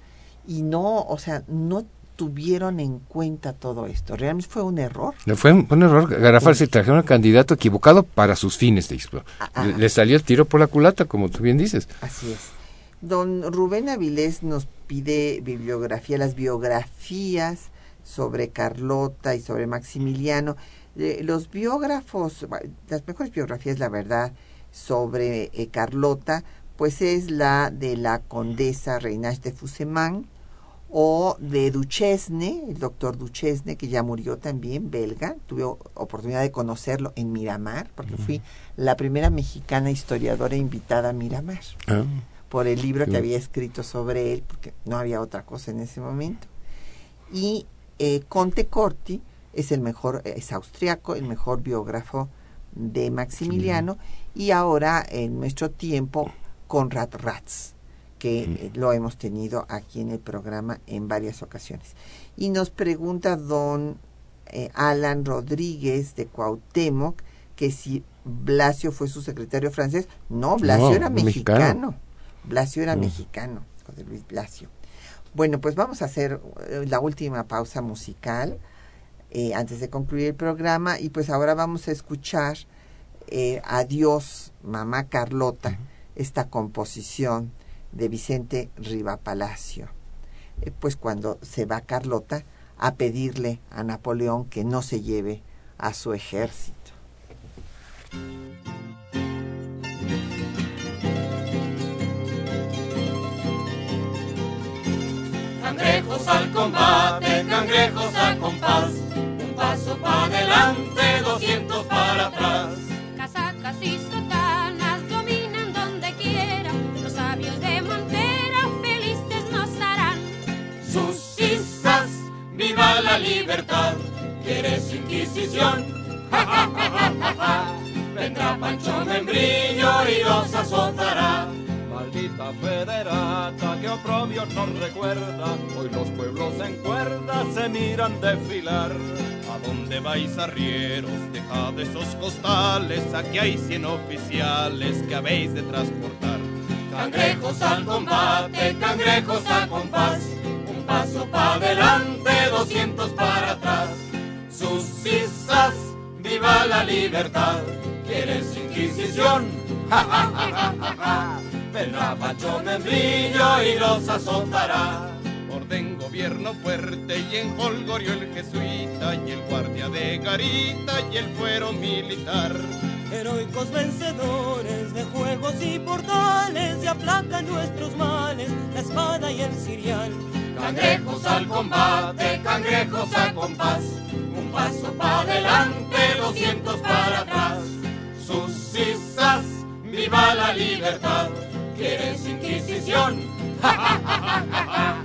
A: y no, o sea, no tuvieron en cuenta todo esto. Realmente fue un error.
B: Fue un, un error garrafal, se trajeron al candidato equivocado para sus fines. de explo-
A: Ah,
B: Le,
A: ah.
B: le salió el tiro por la culata, como tú bien dices.
A: Así es. Don Rubén Avilés nos pide bibliografía, las biografías sobre Carlota y sobre Maximiliano. Eh, los biógrafos, las mejores biografías, la verdad, sobre eh, Carlota, pues es la de la condesa Reinage de Fusemán o de Duchesne, el doctor Duchesne, que ya murió también, belga. Tuve oportunidad de conocerlo en Miramar, porque fui la primera mexicana historiadora invitada a Miramar por el libro que había escrito sobre él, porque no había otra cosa en ese momento. Y eh, Conte Corti es el mejor, es austriaco, el mejor biógrafo de Maximiliano, y ahora en nuestro tiempo Conrad Ratz, que eh, lo hemos tenido aquí en el programa en varias ocasiones. Y nos pregunta don eh, Alan Rodríguez de Cuauhtémoc que si Blasio fue su secretario francés. No, Blasio
B: No,
A: era
B: mexicano.
A: mexicano. Blasio era mexicano, José Luis Blasio. Bueno, pues vamos a hacer eh, la última pausa musical eh, antes de concluir el programa y pues ahora vamos a escuchar eh, Adiós, Mamá Carlota, esta composición de Vicente Riva Palacio. Eh, pues cuando se va Carlota a pedirle a Napoleón que no se lleve a su ejército.
F: cangrejos al combate, cangrejos a compás. Un paso para adelante, doscientos para atrás.
G: Casacas y sotanas dominan donde quiera. Los sabios de Montera felices nos harán. Sus isas, viva la libertad.
F: ¿Quieres inquisición? Ja, ja, ja, ja, ja, ja. Vendrá Pancho Membrillo y los azotará.
G: Federata que oprobio nos recuerda, hoy los pueblos en cuerda se miran desfilar. ¿A dónde vais arrieros? Dejad esos costales, aquí hay cien oficiales que habéis de transportar.
F: Cangrejos al combate, cangrejos a compás, un paso para adelante, doscientos para atrás. Sus cisas, viva la libertad. ¿Quieres Inquisición? ¡Ja, ja, ja, ja, ja, ja! Vendrá Pancho Membrillo y los azotará.
G: Orden gobierno fuerte y en Holgorio el jesuita y el guardia de garita y el fuero militar.
H: Heroicos vencedores de juegos y portales y aplacan nuestros males, la espada y el cirial.
F: Cangrejos al combate, cangrejos a compás, un paso para adelante, doscientos para atrás. Sus cisas, viva la libertad. ¿Quieres Inquisición? ¡Ja, ja, ja, ja, ja, ja!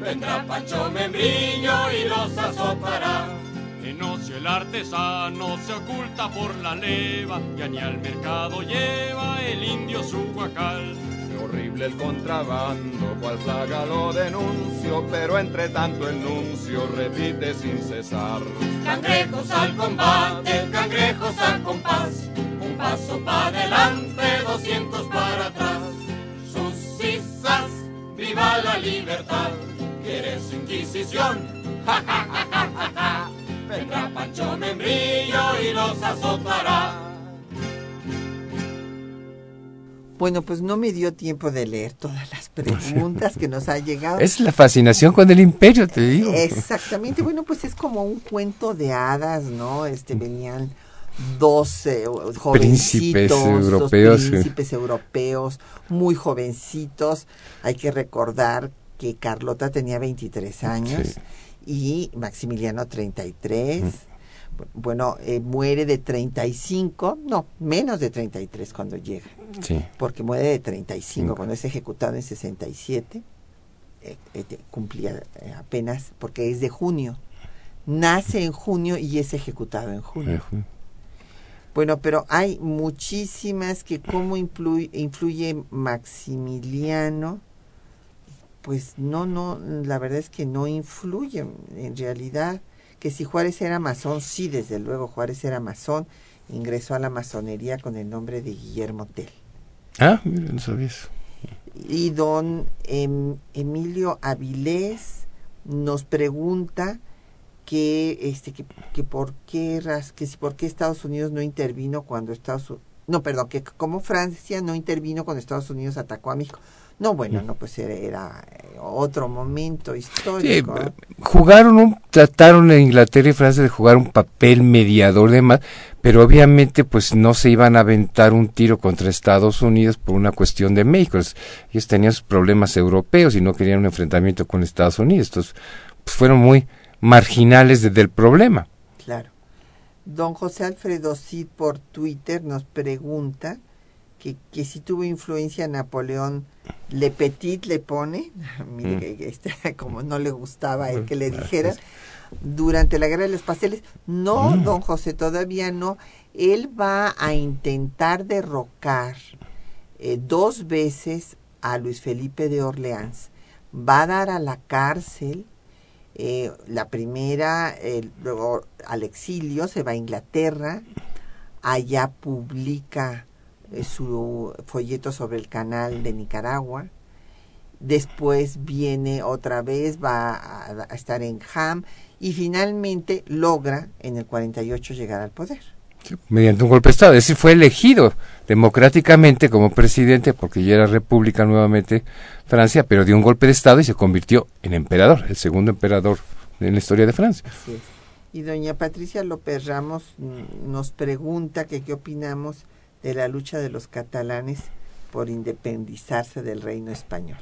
F: Vendrá Pancho Membrillo y los azotará.
C: En ocio el artesano se oculta por la leva, ya ni al mercado lleva el indio su guacal.
G: Qué horrible el contrabando, cual plaga lo denuncio, pero entre tanto el nuncio repite sin cesar.
F: Cangrejos al combate, cangrejos a compás, un paso para adelante, doscientos para atrás. Viva la libertad. ¿Quieres Inquisición? ¡Ja, ja, ja, ja, ja, ja! Vendrá Pancho Membrillo y los azotará.
A: Bueno, pues no me dio tiempo de leer todas las preguntas que nos ha llegado.
B: Es la fascinación con el imperio, te digo.
A: Exactamente, bueno, pues es como un cuento de hadas, ¿no? Este venían dos eh, jovencitos,
B: Príncipes europeos,
A: príncipes europeos, muy jovencitos. Hay que recordar que Carlota tenía 23 años
B: Sí.
A: y Maximiliano 33. Bueno, eh, muere de 35, no, menos de 33 cuando llega
B: Sí.
A: porque muere de 35
B: Cinco.
A: cuando es ejecutado en 67 eh, eh, te- cumplía eh, apenas porque es de junio nace en junio y es ejecutado en junio. Bueno pero hay muchísimas que cómo influye, influye Maximiliano. Pues no no la verdad es que no influye en realidad. Que si Juárez era masón sí desde luego Juárez era masón ingresó a la masonería con el nombre de Guillermo Tell.
B: Ah, mira, no sabía eso.
A: y don em, Emilio Avilés nos pregunta que este que, que por qué que si por qué Estados Unidos no intervino cuando Estados no perdón que cómo Francia no intervino cuando Estados Unidos atacó a México no bueno no pues era, era, eh, otro momento histórico ¿no?
B: jugaron un, trataron en Inglaterra y Francia de jugar un papel mediador de más, pero obviamente pues no se iban a aventar un tiro contra Estados Unidos por una cuestión de México. Ellos tenían sus problemas europeos y no querían un enfrentamiento con Estados Unidos. Entonces, pues fueron muy marginales desde el problema.
A: Claro. Don José Alfredo Cid por Twitter nos pregunta que, que si tuvo influencia Napoleón Le Petit le pone, mire
B: Mm.
A: que, este, como no le gustaba él que le dijeran, durante la guerra de los pasteles. No,
B: Mm.
A: don José, todavía no. Él va a intentar derrocar eh, dos veces a Luis Felipe de Orleans. Va a dar a la cárcel eh, la primera, eh, luego al exilio, se va a Inglaterra, allá publica eh, su folleto sobre el canal de Nicaragua, después viene otra vez, va a, a estar en Ham y finalmente logra en el 48 llegar al poder.
B: Mediante un golpe de Estado. Es decir, fue elegido democráticamente como presidente porque ya era república nuevamente Francia, pero dio un golpe de Estado y se convirtió en emperador, el segundo emperador en la historia de Francia.
A: Y doña Patricia López Ramos mm, nos pregunta que qué opinamos de la lucha de los catalanes por independizarse del reino español.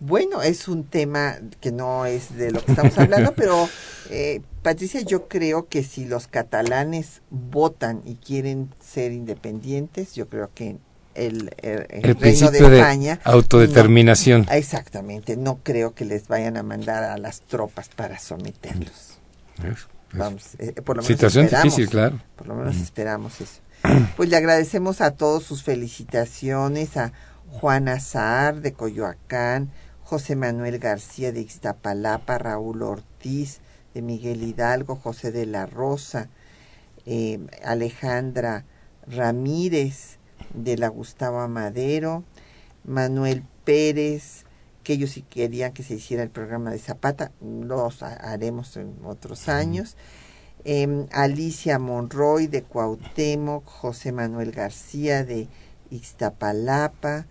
A: Bueno, es un tema que no es de lo que estamos hablando, pero eh, Patricia, yo creo que si los catalanes votan y quieren ser independientes, yo creo que el, el- el
B: El
A: reino de España
B: autodeterminación.
A: no- exactamente, no creo que les vayan a mandar a las tropas para someterlos. vamos, eh, por lo menos
B: Situación
A: esperamos,
B: difícil, claro.
A: Por lo menos esperamos eso. Pues le agradecemos a todos sus felicitaciones, a Juana Saar de Coyoacán, José Manuel García de Ixtapalapa, Raúl Ortiz de Miguel Hidalgo, José de la Rosa, eh, Alejandra Ramírez de la Gustavo Amadero, Manuel Pérez, que ellos sí querían que se hiciera el programa de Zapata, los ha- haremos en otros años. Em, Alicia Monroy de Cuauhtémoc, José Manuel García de Ixtapalapa,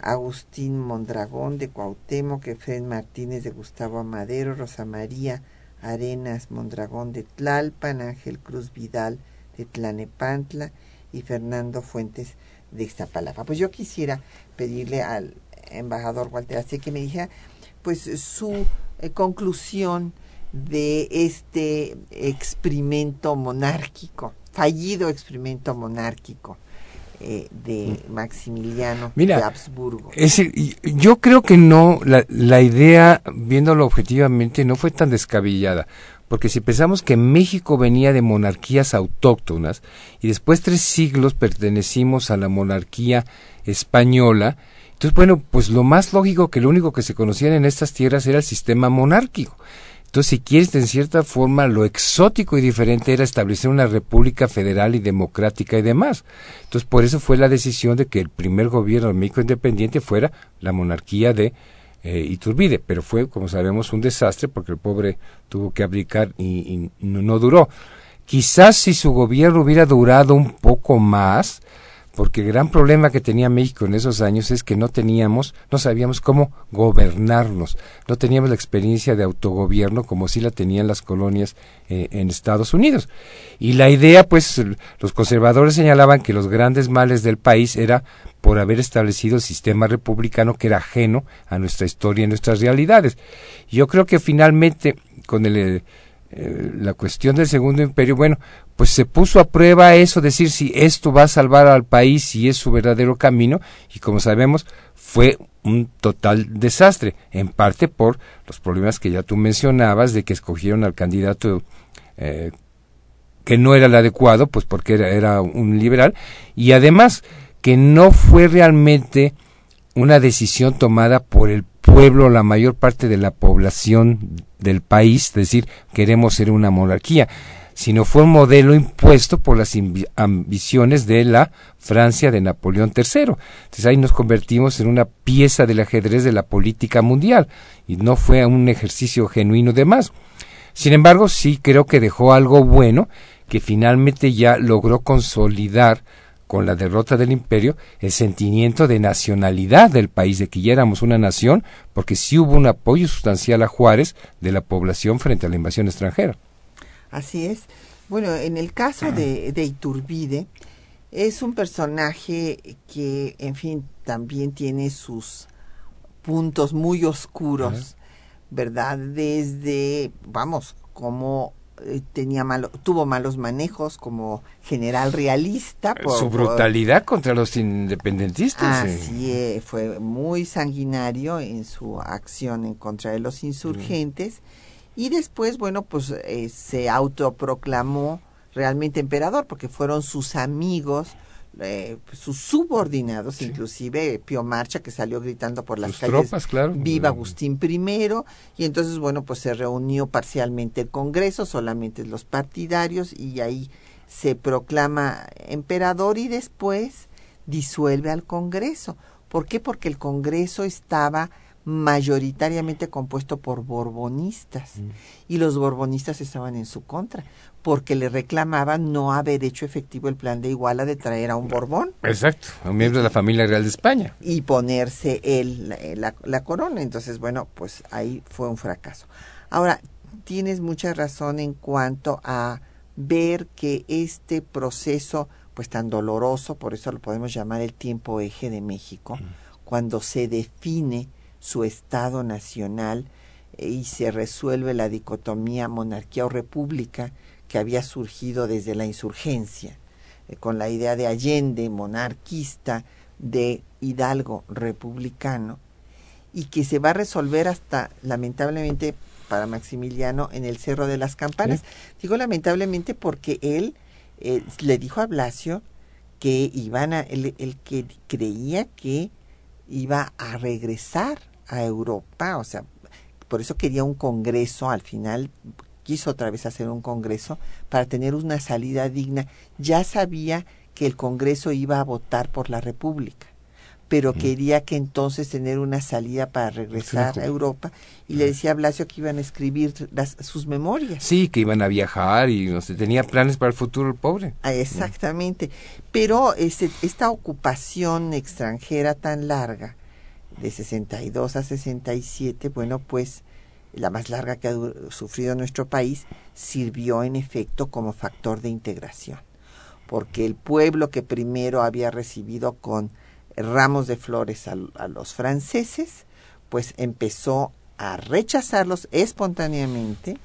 A: Agustín Mondragón de Cuauhtémoc, Efren Martínez de Gustavo Amadero, Rosa María Arenas Mondragón de Tlalpan, Ángel Cruz Vidal de Tlanepantla y Fernando Fuentes de Ixtapalapa. Pues yo quisiera pedirle al embajador Walter que me dijera pues su eh, conclusión de este experimento monárquico, fallido experimento monárquico eh, de Maximiliano
B: Mira,
A: de Habsburgo.
B: Es yo creo que no, la, la idea, viéndolo objetivamente, no fue tan descabellada. Porque si pensamos que México venía de monarquías autóctonas y después tres siglos pertenecimos a la monarquía española, entonces, bueno, pues lo más lógico que lo único que se conocían en estas tierras era el sistema monárquico. Entonces, si quieres, en cierta forma, lo exótico y diferente era establecer una república federal y democrática y demás. Entonces, por eso fue la decisión de que el primer gobierno de México independiente fuera la monarquía de eh, Iturbide, pero fue, como sabemos, un desastre porque el pobre tuvo que abdicar y, y no, duró. Quizás si su gobierno hubiera durado un poco más, porque el gran problema que tenía México en esos años es que no teníamos, no sabíamos cómo gobernarnos, no teníamos la experiencia de autogobierno como sí la tenían las colonias eh, en Estados Unidos. Y la idea, pues, los conservadores señalaban que los grandes males del país era por haber establecido el sistema republicano que era ajeno a nuestra historia y nuestras realidades. Yo creo que finalmente, con el, eh, la cuestión del segundo imperio, bueno, pues se puso a prueba eso, decir si esto va a salvar al país, si es su verdadero camino, y como sabemos, fue un total desastre, en parte por los problemas que ya tú mencionabas, de que escogieron al candidato eh, que no era el adecuado, pues porque era, un liberal, y además que no fue realmente una decisión tomada por el pueblo, la mayor parte de la población del país, decir, queremos ser una monarquía, sino fue un modelo impuesto por las ambi- ambiciones de la Francia de Napoleón III. Entonces ahí nos convertimos en una pieza del ajedrez de la política mundial y no fue un ejercicio genuino de más. Sin embargo, sí creo que dejó algo bueno que finalmente ya logró consolidar con la derrota del imperio el sentimiento de nacionalidad del país, de que ya éramos una nación, porque sí hubo un apoyo sustancial a Juárez de la población frente a la invasión extranjera.
A: Así es. Bueno, en el caso de, de Iturbide, es un personaje que, en fin, también tiene sus puntos muy oscuros, ¿verdad? Desde, vamos, como eh, tenía malo, tuvo malos manejos como general realista. por-
B: Su
A: por-
B: brutalidad contra los independentistas. eh.
A: Así es, fue muy sanguinario en su acción en contra de los insurgentes y después, bueno, pues eh, se autoproclamó realmente emperador porque fueron sus amigos, eh, sus subordinados, inclusive Pío Marcha que salió gritando por las
B: Sus
A: calles
B: tropas, claro.
A: viva Agustín I y entonces bueno pues se reunió parcialmente el Congreso solamente los partidarios y ahí se proclama emperador y después disuelve al Congreso ¿por qué? porque el Congreso estaba mayoritariamente compuesto por borbonistas y los borbonistas estaban en su contra porque le reclamaban no haber hecho efectivo el plan de Iguala de traer a un Borbón
B: Exacto, un miembro de la familia real de España.
A: y ponerse él la, la- la corona. Entonces, bueno, pues ahí fue un fracaso. Ahora, tienes mucha razón en cuanto a ver que este proceso, pues tan doloroso, por eso lo podemos llamar el tiempo eje de México, cuando se define su Estado nacional eh, y se resuelve la dicotomía monarquía o república que había surgido desde la insurgencia eh, con la idea de Allende, monarquista, de Hidalgo, republicano, y que se va a resolver hasta, lamentablemente, para Maximiliano en el Cerro de las Campanas. Digo lamentablemente porque él eh, le dijo a Blasio que iban a, el, el que creía que iba a regresar a Europa, o sea, por eso quería un congreso, al final quiso otra vez hacer un congreso para tener una salida digna. Ya sabía que el congreso iba a votar por la República pero quería que entonces tener una salida para regresar a Europa y le decía a Blasio que iban a escribir las, sus memorias.
B: Sí, que iban a viajar y no sé, tenía planes para el futuro el pobre.
A: Ah, exactamente, pero este, esta ocupación extranjera tan larga, de 62 a 67, bueno, pues la más larga que ha sufrido nuestro país, sirvió en efecto como factor de integración, porque el pueblo que primero había recibido con ramos de flores a, los franceses, pues empezó a rechazarlos espontáneamente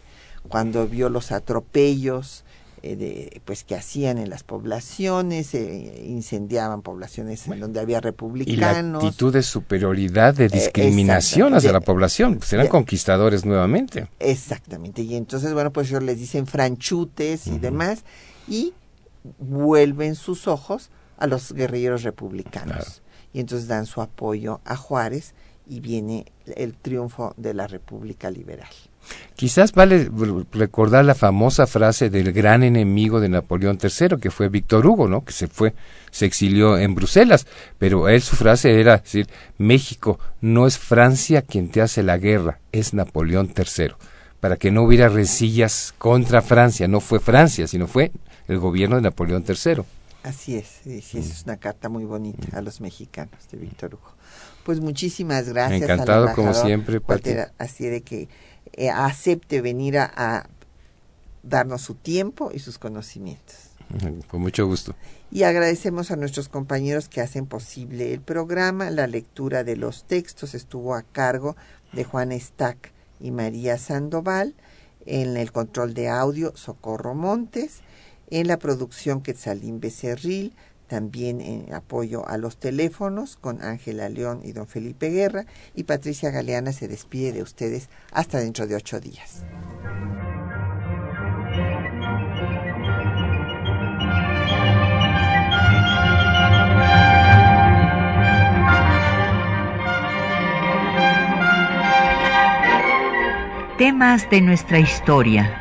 A: cuando vio los atropellos eh, de, pues que hacían en las poblaciones, eh, incendiaban poblaciones en donde había republicanos.
B: Y la actitud de superioridad, de eh, discriminación hacia la población, pues eran conquistadores nuevamente.
A: Exactamente, y entonces, bueno, pues ellos les dicen franchutes y demás, y vuelven sus ojos a los guerrilleros republicanos. Y entonces dan su apoyo a Juárez y viene el triunfo de la República Liberal.
B: Quizás vale recordar la famosa frase del gran enemigo de Napoleón III, que fue Víctor Hugo, ¿no? Que se fue, se exilió en Bruselas, pero él su frase era decir, México no es Francia quien te hace la guerra, es Napoleón III, para que no hubiera rencillas contra Francia, no fue Francia, sino fue el gobierno de Napoleón III.
A: Así es, sí, es una carta muy bonita a los mexicanos de Víctor Hugo. Pues muchísimas gracias.
B: Encantado como siempre,
A: Así de que eh, acepte venir a, darnos su tiempo y sus conocimientos.
B: Con mucho gusto.
A: Y agradecemos a nuestros compañeros que hacen posible el programa. La lectura de los textos estuvo a cargo de Juan Stack y María Sandoval. En el control de audio, Socorro Montes en la producción Quetzalín Becerril, también en apoyo a los teléfonos con Ángela León y don Felipe Guerra, y Patricia Galeana se despide de ustedes hasta dentro de ocho días.
I: Temas de nuestra historia